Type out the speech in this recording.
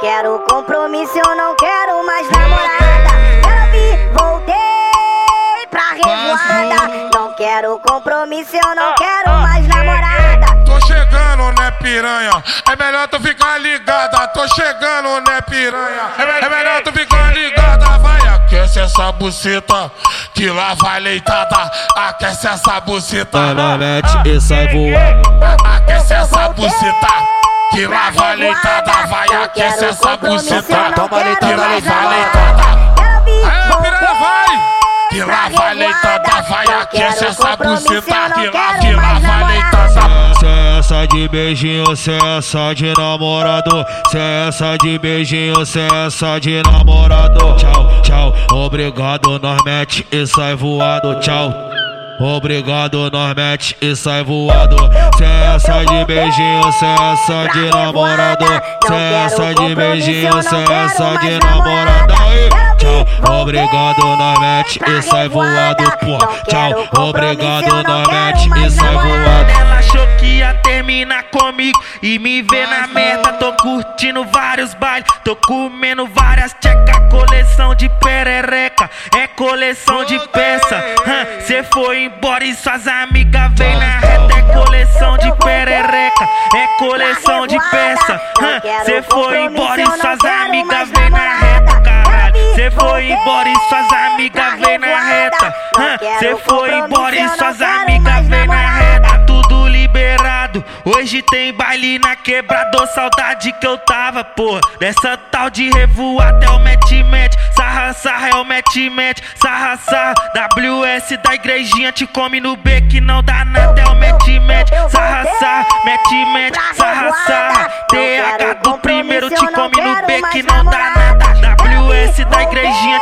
Quero compromisso, eu não quero mais namorada. Quero vir, voltei pra revoada. Não quero compromisso, eu não ah, quero ah. mais namorada. Tô chegando, né, piranha? É melhor tu ficar ligada. Tô chegando, né, piranha? É melhor tu ficar ligada. Vai, aquece essa buceta que lá vai leitada. Aquece essa buceta. Vai na net e sai ah, voando. Aquece essa buceta. Que lá vai leitada, vai aquece essa buceta. Toma leitada, que lá vai leitada. com piranha, vai! Que lá vai leitada, vai aquece essa buceta. Que lá vai leitada. Cessa de beijinho, cessa de namorado. Cessa de beijinho, cessa de namorado. Tchau, tchau, obrigado, nós mete e sai voado. Tchau. Obrigado, nós mete e sai voado. Cessa de beijinho, cessa de namorado. Cessa de beijinho, cessa de namorado. Aí, Tchau, obrigado, nós mete e sai voado. Pô, tchau, obrigado, nós mete e sai voado. Ela achou que ia terminar comigo e me ver na meta. Tô curtindo vários bailes, tô comendo várias tcheca. Coleção de perereca, é coleção de peça. Cê foi embora e suas amigas vem na reta. É coleção de perereca, é coleção de peça. Cê foi embora e suas amigas vem na reta, caralho. Cê foi embora e suas amigas vem na reta. Cê foi embora e suas amigas Hoje tem baile na quebrador, saudade que eu tava, porra. Dessa tal de revoada é o match Sarra, sarra é o match Sarra, sarra, WS da igrejinha te come no B que não dá nada, é o match Sarra, sarra, match sarra, sarra. TH do primeiro te come no B que não dá nada. WS da igrejinha